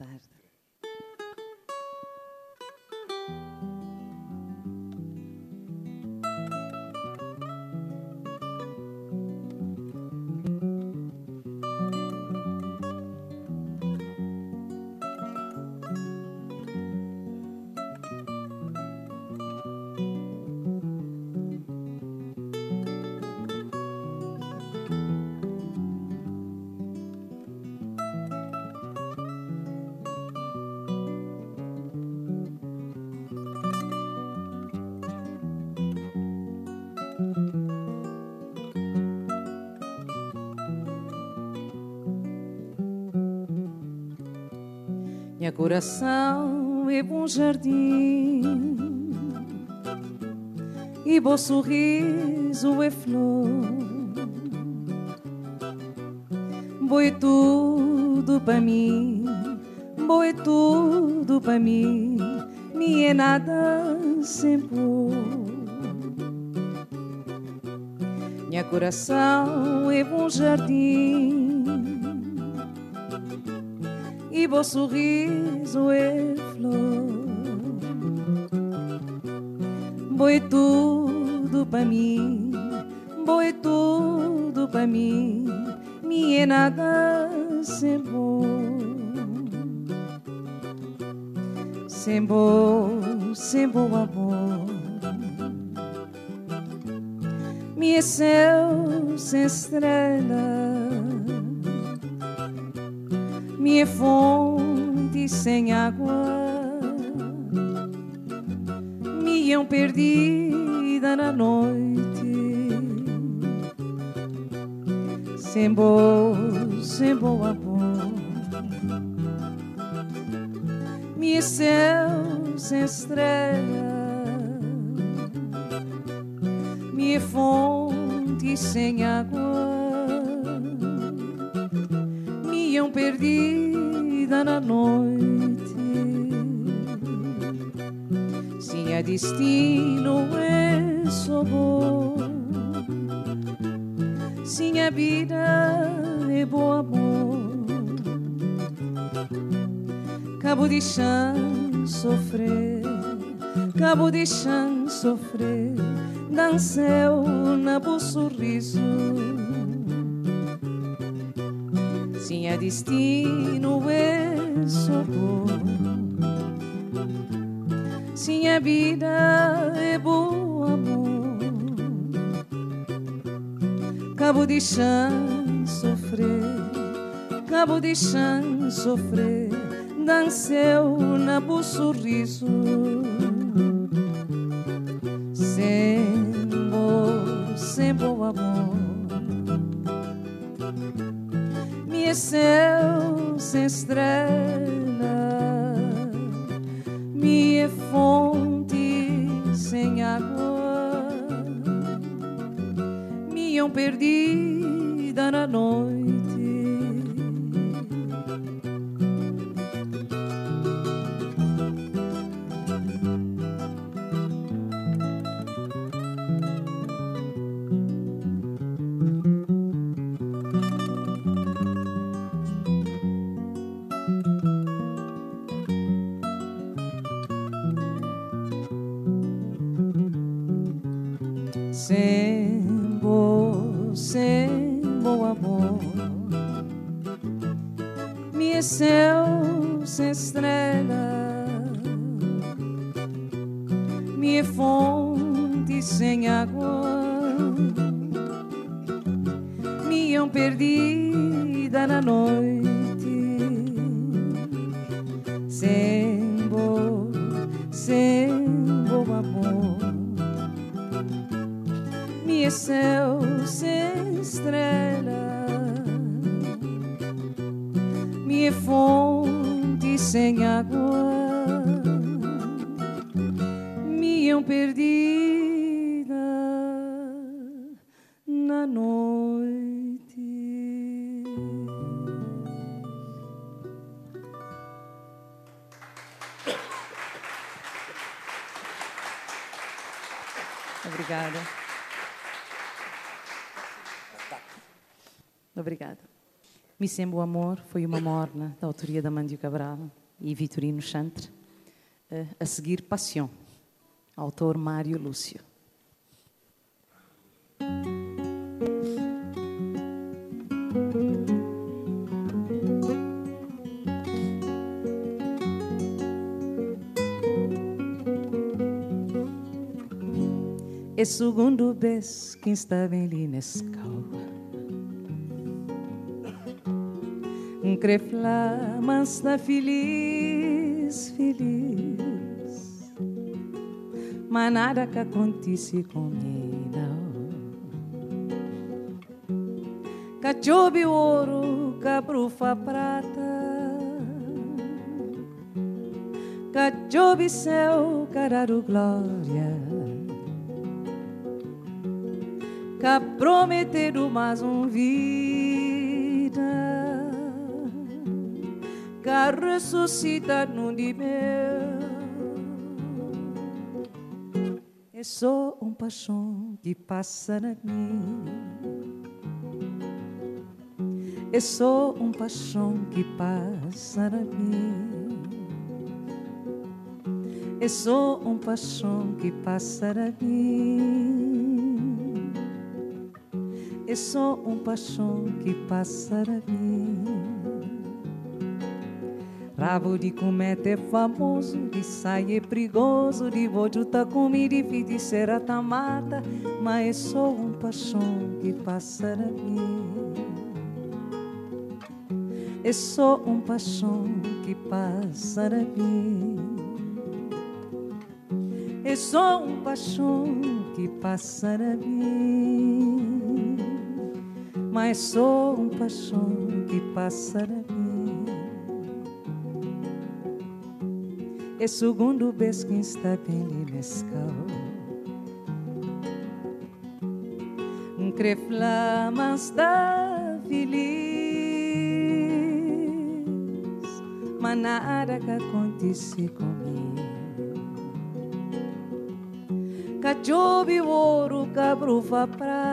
tarde. Coração é bom jardim e bom sorriso é flor. Boa tudo para mim, boa tudo para mim, me é nada sem pôr. Minha coração é bom jardim e bom sorriso. Boa é tudo para mim, boa é tudo para mim, é nada sem bom. Sem bom, sem bom amor. Me é céu sem estrela minha fonte sem água, minha perdida na noite, sem bom, sem bom amor, minha céu sem estrela, minha fonte sem água. iam perdida na noite. Sim, é destino é. Sim, a vida é bom amor. Cabo de chão sofrer, cabo de chão sofrer, danceu na bo sorriso tinha destino é bom. Sim, a vida é bom amor. Cabo de chão sofrer, cabo de chão sofrer, danceu na bo sorriso. Sem bom, sem bom amor. Minha céu sem estrela, minha fonte sem água, minha perdida na noite. Perdida na noite. Obrigada. Obrigada. Me Sembo Amor foi uma morna da autoria da Mandio Cabral e Vitorino Chantre. Uh, a seguir, Passion, autor Mário Lúcio. E segundo vez que estava ali nesse Um creflamas na feliz, feliz Mas nada que acontece comigo Cachobe ouro, cabrufa prata. Cachobe céu, cararu glória que prometeram mais um vida. Que ressuscita no dia meu é só um paixão que passa na mim. É só um paixão que passa na mim. É só um paixão que passa na mim. É só um paixão que passa a mim. Rabo de cometa é famoso, de saia é perigoso, de vojo tá comigo e de ser tá mata, mas é só um paixão que passa a mim. É só um paixão que passa a mim. É só um paixão que passa a mim mas sou um paixão que passa na É bem mescal. Um creflamas da feliz, mas nada que acontece comigo. Cachorro ouro, cabrufa prata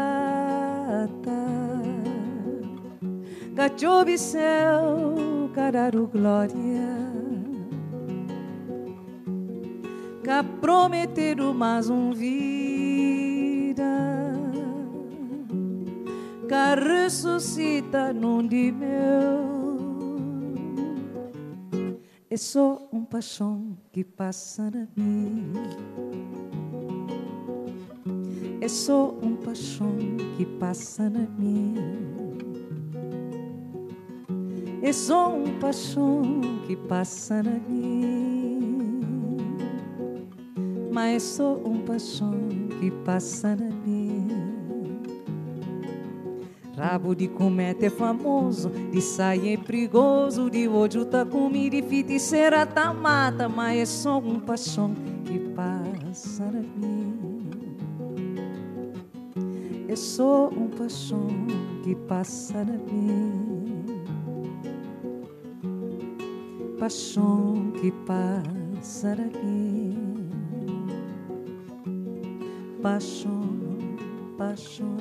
Gachobe céu, cararu glória Que prometeram mais um vida. Que ressuscita num dia meu. É só um paixão que passa na mim É só um paixão que passa na mim é só um paixão que passa na mim Mas só um paixão que passa na mim Rabo de cometa é famoso, de saia é perigoso, de hoje tá comigo e feiticeira tá mata, mas é só um paixão que passa na mim. É só um paixão que passa na mim. paixão que passa aqui. Paixão, paixão, paixão,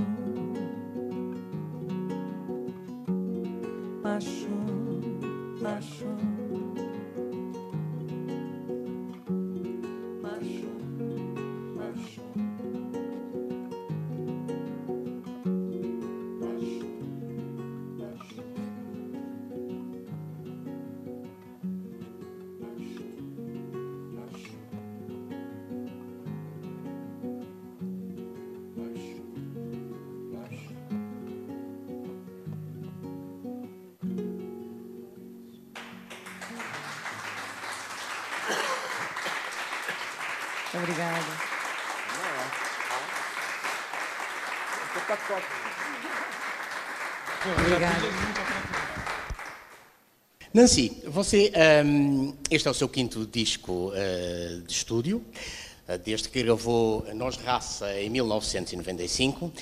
Obrigada. Obrigada. Nancy, você, um, este é o seu quinto disco uh, de estúdio, uh, desde que gravou Nós Raça em 1995.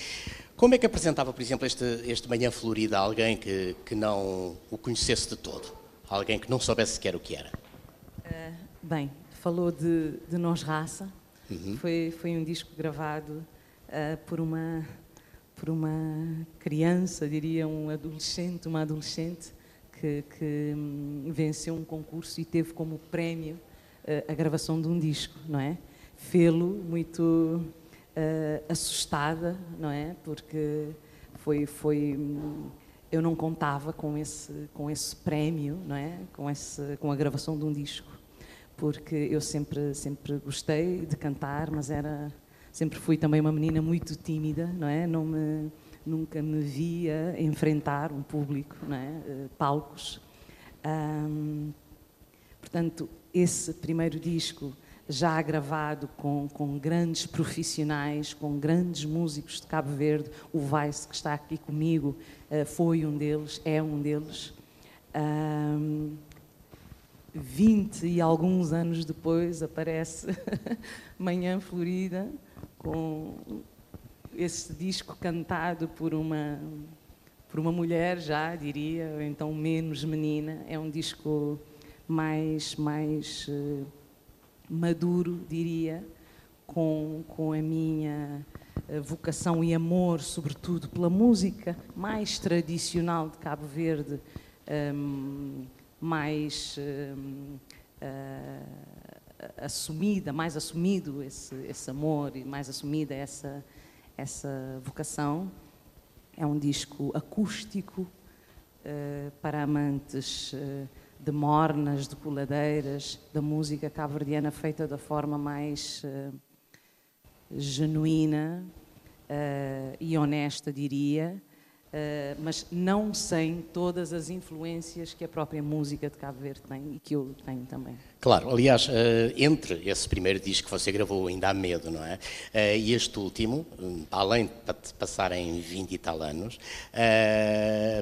Como é que apresentava, por exemplo, este, este Manhã Florida a alguém que, que não o conhecesse de todo? Alguém que não soubesse sequer o que era? Uh, bem, falou de, de Nós Raça. Uhum. Foi, foi um disco gravado uh, por, uma, por uma criança, diria um adolescente, uma adolescente que, que hum, venceu um concurso e teve como prémio uh, a gravação de um disco, não é? Fê-lo muito uh, assustada, não é? Porque foi foi hum, eu não contava com esse com esse prémio, não é? Com esse com a gravação de um disco, porque eu sempre sempre gostei de cantar, mas era sempre fui também uma menina muito tímida, não é? Não me nunca me via enfrentar um público, não é? Uh, palcos. Um, portanto, esse primeiro disco já gravado com, com grandes profissionais, com grandes músicos de Cabo Verde, o Vice que está aqui comigo uh, foi um deles, é um deles. Um, 20 e alguns anos depois aparece Manhã Florida, com esse disco cantado por uma por uma mulher já diria ou então menos menina. É um disco mais mais uh, maduro diria com com a minha uh, vocação e amor sobretudo pela música mais tradicional de Cabo Verde um, mais um, uh, assumida, mais assumido esse, esse amor e mais assumida essa, essa vocação. É um disco acústico uh, para amantes uh, de mornas, de coladeiras, da música cabo-verdiana feita da forma mais uh, genuína e honesta, diria Uh, mas não sem todas as influências que a própria música de Cabo Verde tem e que eu tenho também. Claro, aliás, uh, entre esse primeiro disco que você gravou, Ainda Há Medo, não é? Uh, e este último, um, além de passarem 20 e tal anos,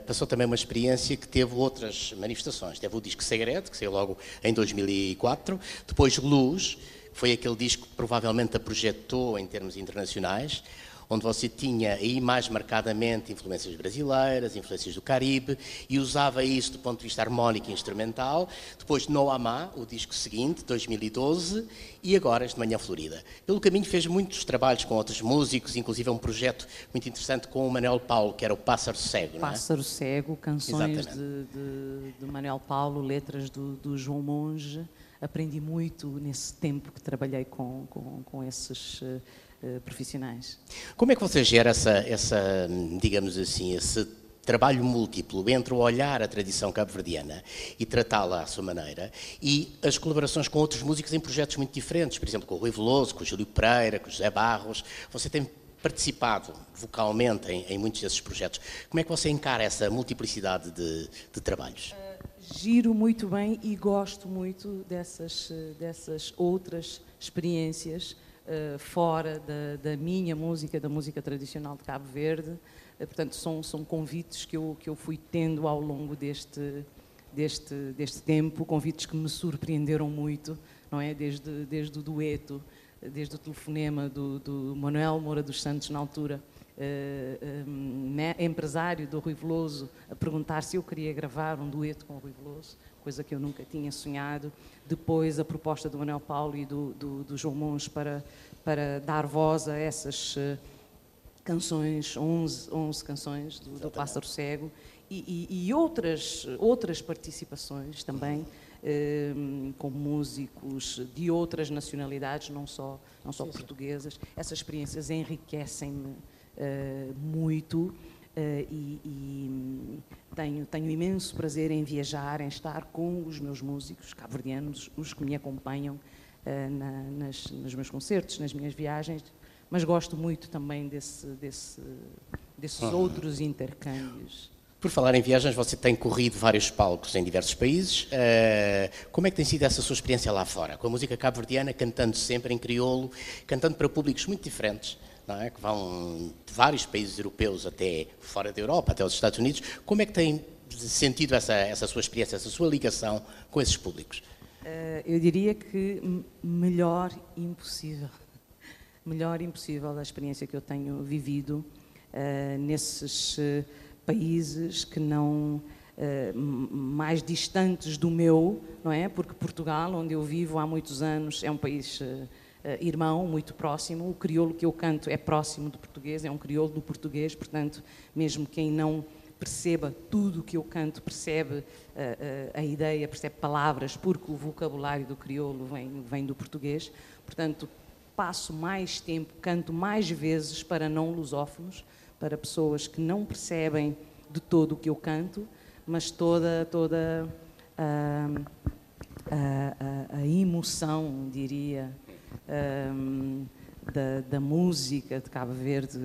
passou também uma experiência que teve outras manifestações. Teve o disco Segredo, que saiu logo em 2004, depois Luz, que foi aquele disco que provavelmente a projetou em termos internacionais onde você tinha aí mais marcadamente influências brasileiras, influências do Caribe, e usava isso do ponto de vista harmónico e instrumental. Depois No Amá, o disco seguinte, 2012, e agora este Manhã Florida. Pelo caminho fez muitos trabalhos com outros músicos, inclusive um projeto muito interessante com o Manuel Paulo, que era o Pássaro Cego. Pássaro é? Cego, canções de, de, de, Manuel Paulo, letras do, do João Monge. Aprendi muito nesse tempo que trabalhei com, com, com esses eh, profissionais. Como é que você gera essa, essa, digamos assim, esse trabalho múltiplo entre o olhar a tradição cabo-verdiana e tratá-la à sua maneira e as colaborações com outros músicos em projetos muito diferentes, por exemplo, com o Rui Veloso, com o Júlio Pereira, com o José Barros. Você tem participado vocalmente em, em muitos desses projetos. Como é que você encara essa multiplicidade de, de trabalhos? Uh, giro muito bem e gosto muito dessas, dessas outras experiências uh, fora da, da, minha música, da música tradicional de Cabo Verde. Uh, portanto, são, são convites que eu, que eu fui tendo ao longo deste, deste, deste tempo, convites que me surpreenderam muito, não é? Desde, desde o dueto, desde o telefonema do, do Manuel Moura dos Santos, na altura, um, empresário do Rui Veloso a perguntar se eu queria gravar um dueto com o Rui Veloso, coisa que eu nunca tinha sonhado. Depois a proposta do Manuel Paulo e do, do, do João Mons para, para dar voz a essas uh, canções, 11, 11 canções do, do Pássaro Cego e, e, e, outras, outras participações também uh, com músicos de outras nacionalidades, não só, não só sim, portuguesas. Sim. Essas experiências enriquecem-me uh, muito. Uh, e, e tenho, tenho imenso prazer em viajar, em estar com os meus músicos cabo-verdianos, os que me acompanham uh, na, nas, nos meus concertos, nas minhas viagens, mas gosto muito também desse, desse, desses uhum. outros intercâmbios. Por falar em viagens, você tem corrido vários palcos em diversos países. Uh, como é que tem sido essa sua experiência lá fora? Com a música cabo-verdiana, cantando sempre em crioulo, cantando para públicos muito diferentes é? que vão de vários países europeus até fora da Europa, até os Estados Unidos. Como é que tem sentido essa, essa sua experiência, essa sua ligação com esses públicos? Uh, eu diria que melhor impossível. Melhor impossível a experiência que eu tenho vivido uh, nesses uh, países que não mais distantes do meu, não é? Porque Portugal, onde eu vivo há muitos anos, é um país irmão, muito próximo. O crioulo que eu canto é próximo do português, é um crioulo do português, portanto, mesmo quem não perceba tudo o que eu canto, percebe uh, uh, a ideia, percebe palavras, porque o vocabulário do crioulo vem, vem do português. Portanto, passo mais tempo, canto mais vezes para não lusófonos, para pessoas que não percebem de todo o que eu canto, mas toda, toda a, a emoção, diria, um, da, da, música de Cabo Verde,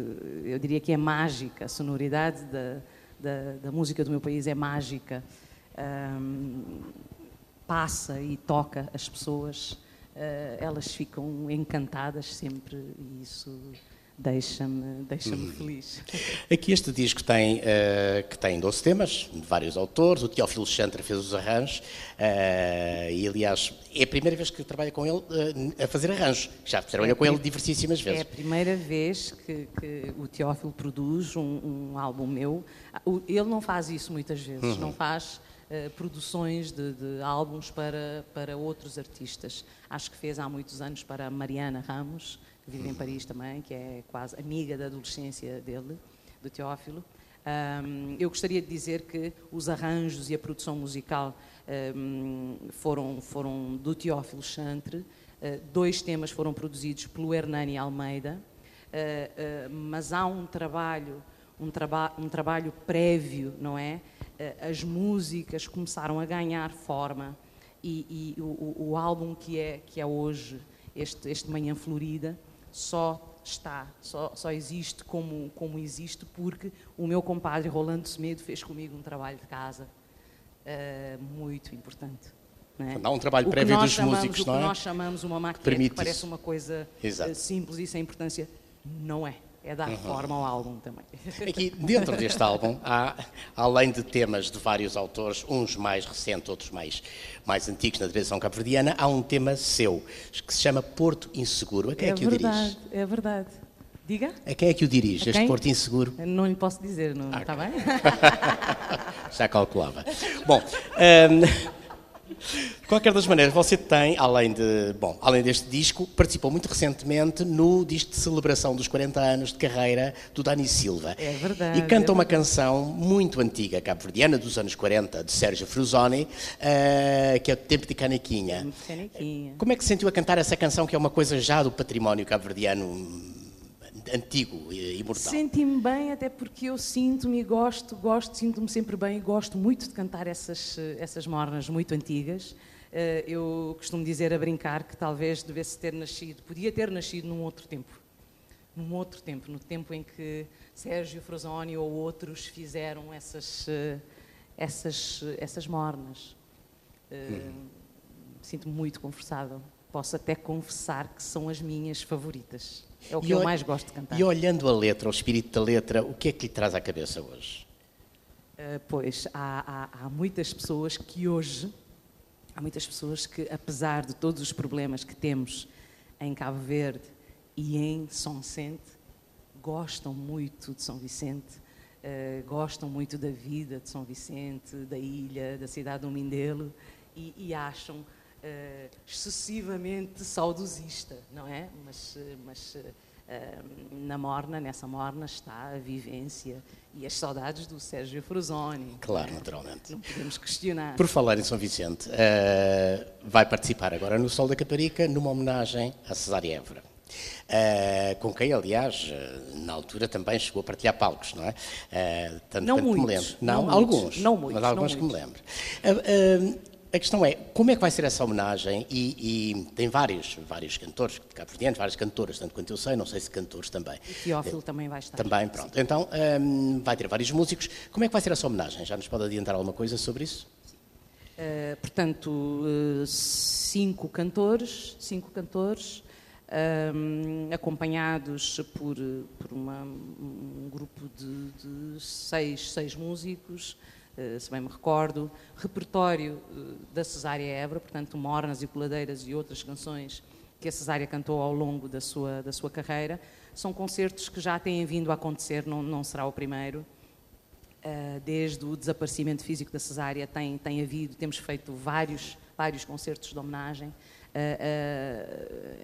eu diria que é mágica, a sonoridade da, da, da música do meu país é mágica, um, passa e toca as pessoas, uh, elas ficam encantadas sempre e isso deixa-me deixa hum. feliz. Aqui este disco tem, uh, que tem 12 temas, de vários autores, o Teófilo Chantra fez os arranjos, uh, e aliás é a primeira vez que trabalha com ele uh, a fazer arranjos, já trabalhou é com ele diversíssimas vezes. É a primeira vez que, que o Teófilo produz um, um, álbum meu, ele não faz isso muitas vezes, uhum. não faz... produções de, de álbuns para, para outros artistas. Acho que fez há muitos anos para a Mariana Ramos, que vive em Paris também, que é quase amiga da adolescência dele, do Teófilo. Um, eu gostaria de dizer que os arranjos e a produção musical um, foram, foram do Teófilo Chantre, uh, dois temas foram produzidos pelo Hernani Almeida, uh, uh, mas há um trabalho, um, traba um trabalho prévio, não é? as músicas começaram a ganhar forma e, e o, o, álbum que é, que é hoje, este, este Manhã Florida, só está, só, só existe como, como existe porque o meu compadre Rolando Semedo fez comigo um trabalho de casa uh, muito importante. É? Há um trabalho prévio dos chamamos, músicos, não é? O que nós chamamos uma maquete, que parece uma coisa uh, simples e sem importância, não é é dar uhum. forma ao álbum também. Aqui, dentro deste álbum, há, além de temas de vários autores, uns mais recentes, outros mais, mais antigos na direção cabo-verdiana, há um tema seu, que se chama Porto Inseguro. A quem é, é que verdade, o dirige? É verdade. Diga? A quem é que o dirige, este Porto Inseguro? Não lhe posso dizer, não está bem? Já calculava. Bom, um, de qualquer das maneiras, você tem, além, de, bom, além deste disco, participou muito recentemente no disco de celebração dos 40 anos de carreira do Dani Silva. É verdade. E canta é uma canção muito antiga, cabo-verdiana, dos anos 40, de Sérgio Frusoni, uh, que é o Tempo de Canequinha. Tempo de Canequinha. Como é que se sentiu a cantar essa canção, que é uma coisa já do património cabo-verdiano antigo e imortal. Senti-me bem, até porque eu sinto-me e gosto, gosto, sinto-me sempre bem e gosto muito de cantar essas, essas mornas muito antigas. Eh, eu costumo dizer a brincar que talvez devesse ter nascido, podia ter nascido num outro tempo. Num outro tempo, no tempo em que Sérgio Frozoni ou outros fizeram essas, eh, essas, essas mornas. Uhum. Sinto-me muito confortável. Posso até confessar que são as minhas favoritas. É o que e eu mais gosto de cantar. E olhando a letra, o espírito da letra, o que é que lhe traz à cabeça hoje? Uh, pois, há, há, há, muitas pessoas que hoje, há muitas pessoas que, apesar de todos os problemas que temos em Cabo Verde e em São Vicente, gostam muito de São Vicente, uh, gostam muito da vida de São Vicente, da ilha, da cidade do Mindelo e, e acham uh, excessivamente saudosista, não é? Mas, eh, mas uh, na Morna, nessa Morna, está a vivência e as saudades do Sérgio Frusoni. Claro, é? naturalmente. Não podemos questionar. Por falar em São Vicente, uh, vai participar agora no Sol da Caparica numa homenagem a Cesária Évora. Uh, com quem, aliás, na altura também chegou a partilhar palcos, não é? Uh, tanto não muitos, me lembro. Não, não alguns. Muitos, não muitos, mas alguns que me lembro. Uh, a questão é, como é que vai ser essa homenagem? E, e tem vários, vários cantores, cabo-verdianos, várias cantoras, tanto quanto eu sei, não sei se cantores também. E Teófilo é, também vai estar. Também, pronto. Sim. Então, um, vai ter vários músicos. Como é que vai ser essa homenagem? Já nos pode adiantar alguma coisa sobre isso? Uh, portanto, uh, cinco cantores, cinco cantores, um, acompanhados por, por uma, um grupo de, de seis, seis músicos, eh, se bem me recordo, repertório eh, da Cesária Évora, portanto, Mornas e Coladeiras e outras canções que a Cesária cantou ao longo da sua, da sua carreira. São concertos que já têm vindo a acontecer, não, não será o primeiro. Eh, desde o desaparecimento físico da Cesária tem, tem havido, temos feito vários, vários concertos de homenagem.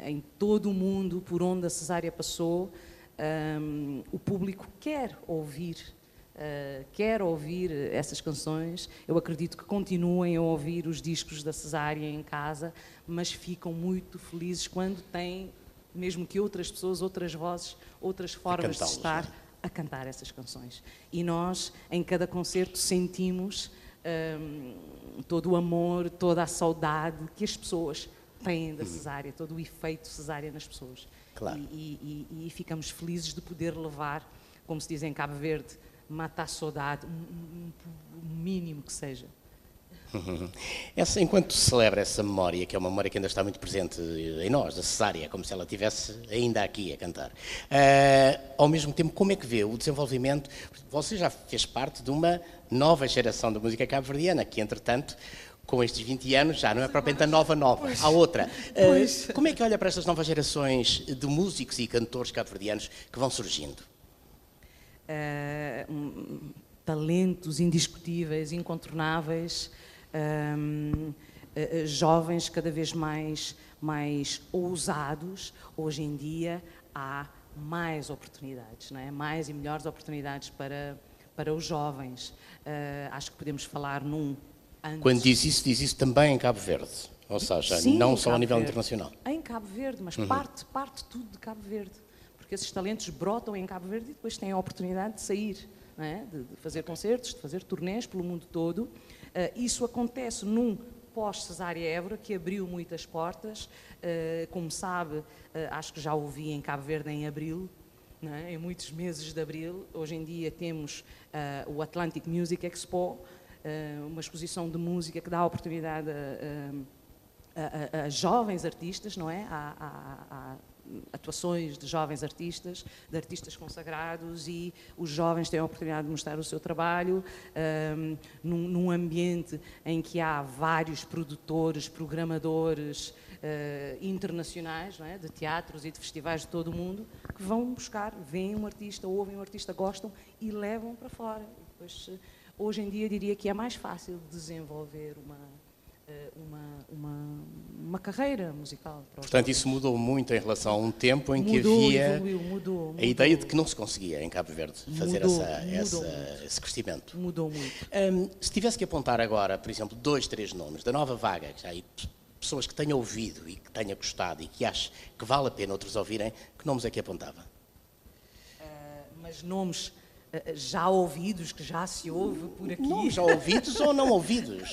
em todo o mundo por onde a cesárea passou, um, o público quer ouvir Uh, quer ouvir essas canções. Eu acredito que continuem a ouvir os discos da Cesária em casa, mas ficam muito felizes quando têm, mesmo que outras pessoas, outras vozes, outras formas de estar, é? a cantar essas canções. E nós, em cada concerto, sentimos um, todo o amor, toda a saudade que as pessoas têm da uhum. cesárea, todo o efeito cesárea nas pessoas. Claro. E, e, e, ficamos felizes de poder levar, como se diz em Cabo Verde, matar a saudade, o mínimo que seja. Essa, enquanto celebra essa memória, que é uma memória que ainda está muito presente em nós, da cesárea, como se ela estivesse ainda aqui a cantar, uh, ao mesmo tempo, como é que vê o desenvolvimento? Você já fez parte de uma nova geração da música cabo-verdiana, que entretanto com estes 20 anos, já não é propriamente a nova nova, há outra. Uh, como é que olha para estas novas gerações de músicos e cantores cabo-verdianos que vão surgindo? Uh, um, talentos indiscutíveis, incontornáveis, um, uh, eh, jovens cada vez mais, mais ousados. Hoje em dia há mais oportunidades, não é? mais e melhores oportunidades para, para os jovens. acho que podemos falar num Antes. Quando diz isso, diz isso também em Cabo Verde. Ou seja, Sim, não só Cabo a nível Verde. internacional. Em Cabo Verde, mas uhum. parte, parte tudo de Cabo Verde. Porque esses talentos brotam em Cabo Verde e depois têm a oportunidade de sair, é? de, de, fazer concertos, de fazer turnês pelo mundo todo. Uh, isso acontece num pós-Cesária Évora, que abriu muitas portas. Uh, como sabe, uh, acho que já ouvi em Cabo Verde em abril, é? em muitos meses de abril. Hoje em dia temos o Atlantic Music Expo, eh, uma exposição de música que dá a oportunidade a, a, a, a jovens artistas, não é? A, atuações de jovens artistas, de artistas consagrados e os jovens têm a oportunidade de mostrar o seu trabalho um, num, num, ambiente em que há vários produtores, programadores uh, internacionais, é? de teatros e de festivais de todo o mundo, que vão buscar, veem um artista, ouvem um artista, gostam e levam para fora. Depois, Hoje em dia, diria que é mais fácil desenvolver uma, eh, uma, uma, uma carreira musical. Portanto, isso mudou muito em relação a um tempo em mudou, que havia evoluiu, mudou, mudou. a ideia de que não se conseguia em Cabo Verde fazer essa, essa, esse crescimento. Mudou muito. Um, se tivesse que apontar agora, por exemplo, dois, três nomes da nova vaga, já aí pessoas que tenham ouvido e que tenham gostado e que ache que vale a pena outros ouvirem, que nomes é que apontava? Uh, mas nomes eh, já ouvidos, que já se ouve por aqui. Não, já ouvidos ou não ouvidos.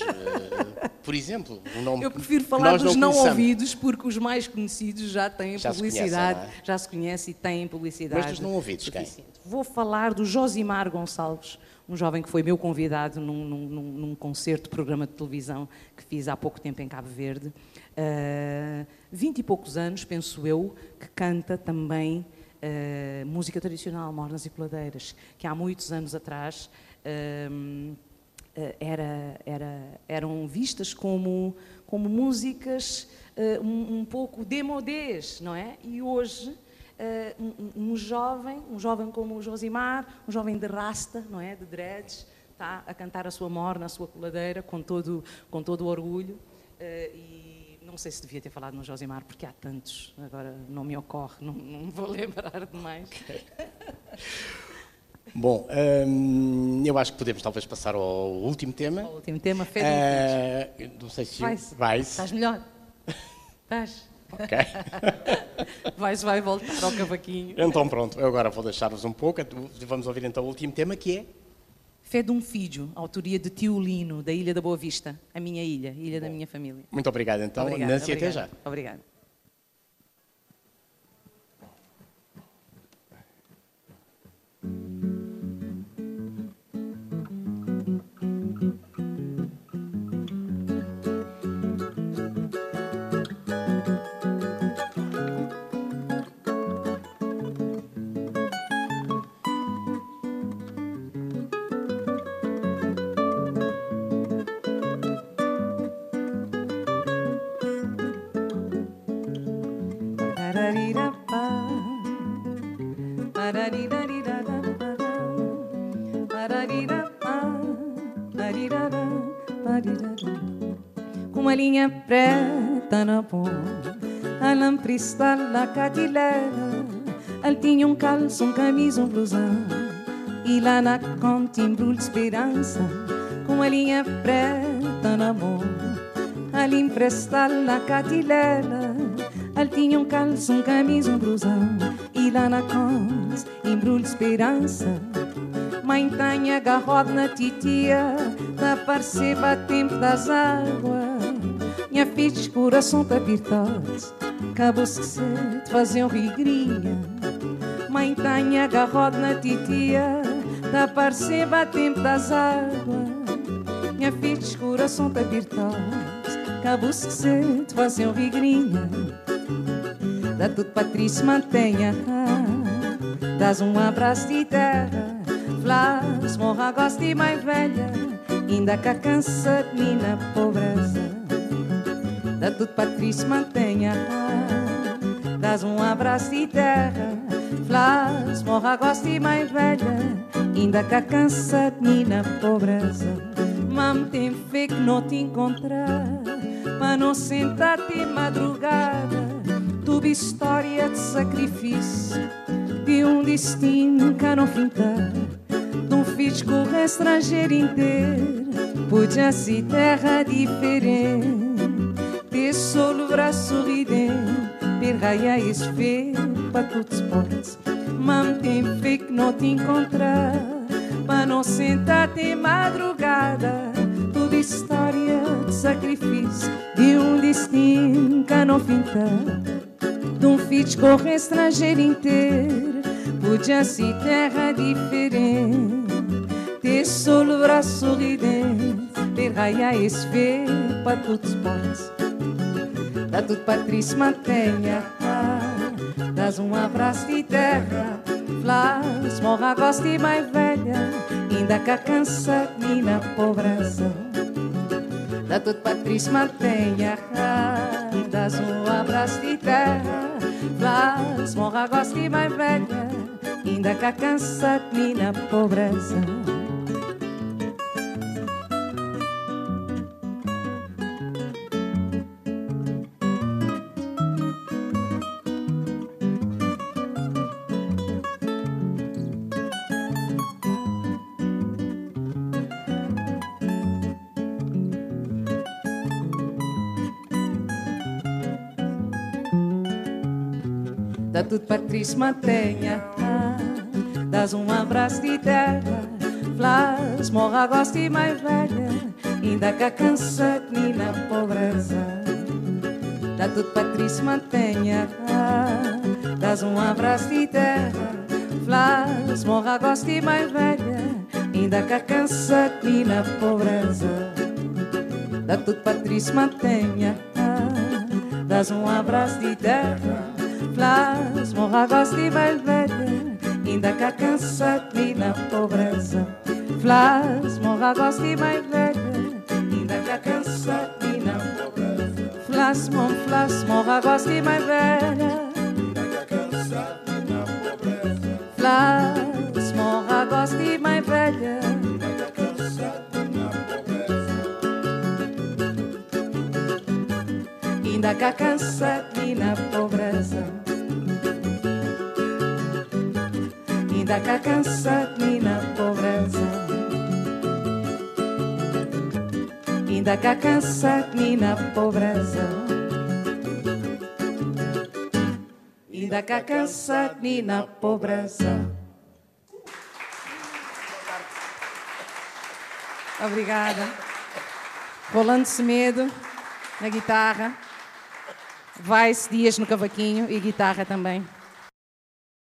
Por exemplo, um nome Eu prefiro falar dos não, não ouvidos porque os mais conhecidos já têm já publicidade, se conhecem, é? já se conhece e têm publicidade. Mas dos não ouvidos, quem? Vou falar do Josimar Gonçalves, um jovem que foi meu convidado num, num, num concerto, programa de televisão que fiz há pouco tempo em Cabo Verde. Uh, vinte e poucos anos, penso eu, que canta também uh, música tradicional, mornas e coladeiras, que há muitos anos atrás uh, era, era, eram vistas como, como músicas um, um, pouco demodês, não é? E hoje um, um, jovem, um jovem como o Josimar, um jovem de rasta, não é? De dreads, está a cantar a sua morna, a sua coladeira com todo, com todo o orgulho. e não sei se devia ter falado no Josimar, porque há tantos, agora não me ocorre, não, não vou lembrar de mais. Bom, hum, eu acho que podemos talvez passar ao último tema. O último tema, fé uh, Não sei se vais. vais. Estás melhor? Estás? Ok. vais, vai voltar ao cavaquinho. Então pronto, eu agora vou deixar-vos um pouco. Vamos ouvir então o último tema que é Fé de um Filho, autoria de Tio Lino, da Ilha da Boa Vista, a minha ilha, ilha Bom, da minha família. Muito obrigado, então. Obrigada, Nancy, até já. Obrigada. Com uma linha preta na bom. Alam cristal na catilera. Ele tinha um calço, um camisa, um blusão. E lá na conta embrulho esperança, com a linha preta na mão. Ali emprestar na catilera. Ele tinha um calço, um camisa, um blusão. E lá na conta embrulho esperança. Mãe tenha agarrado na titia, da parceba tempo das águas. Minha filha, coração tá apertado, acabou-se cedo, fazer um rigrinha. Mãe tenha agarrado na titia, da parceba tempo das águas. Minha filha, coração tá apertado, acabou-se cedo, fazer um rigrinha. Dá tudo Patrícia, mantenha, dás um abraço de terra. Flas, morra, gosta e mais velha, ainda cá cansa de mim na pobreza. Dá tudo Patrícia, mantenha Dás um abraço de terra. Flas, morra, gosta e mais velha, ainda cá cansa de mim na pobreza. Mam tem fé que não te encontrar, para não sentar-te madrugada. Tudo história de sacrifício, de um destino que não fintar de um correr estrangeiro inteiro. Podia ser terra diferente Ter solo braço sorridente Per raia esfera para todos os portos Mantém fé que não te encontrar Para não sentar te madrugada. Tudo história de sacrifício De um destino que não fintar De um filho correr estrangeiro inteiro. Podia ser terra diferente Ter solo braço sorridente Ter raia esfera para todos os pontos. Dá tudo Patrícia mantenha Dás um abraço de terra Flas, morra, gosta e mais velha Ainda cá cansa de na pobreza. Dá tudo Patrícia mantenha De terra Flas, morra, gosta e mais velha. Ainda cá cansa de na pobreza Dá tudo Patrícia mantenha Dás um abraço de terra Flas, morra, gosta e mais velha. Ainda cá cansa de na pobreza. Dá tudo Patrícia mantenha Dás um abraço de terra Flas, morra, gosta e mais velha. Ainda cá cansa de na pobreza. Dá tudo Patrícia mantenha Dás um abraço de terra Flas, morra, gosta e mais velha Ainda cá cansa de na pobreza Flas, morra, gosta e mais velha Ainda cá cansa de na pobreza Flas, mon, flas, morra, gosta e mais velha Ainda cá cansa de na pobreza Flas, morra, gosta e mais velha Ainda cá cansa de na pobreza Ainda cá cansa de na pobreza Ainda cá cansa de na pobreza Ainda cá cansa de na pobreza Ainda cá cansa de na pobreza Obrigada. Rolando Semedo na guitarra. Vai-se Dias no cavaquinho e guitarra também.